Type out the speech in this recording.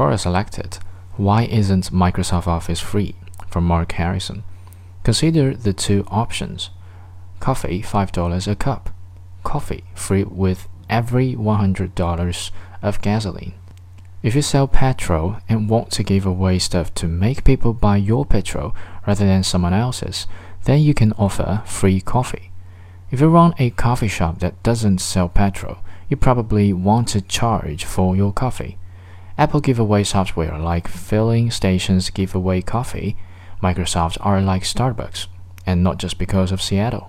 Quora selected, Why isn't Microsoft Office free? from Mark Harrison. Consider the two options. Coffee, $5 a cup. Coffee, free with every $100 of gasoline. If you sell petrol and want to give away stuff to make people buy your petrol rather than someone else's, then you can offer free coffee. If you run a coffee shop that doesn't sell petrol, you probably want to charge for your coffee. Apple giveaway software like filling stations give away coffee. Microsoft are like Starbucks, and not just because of Seattle.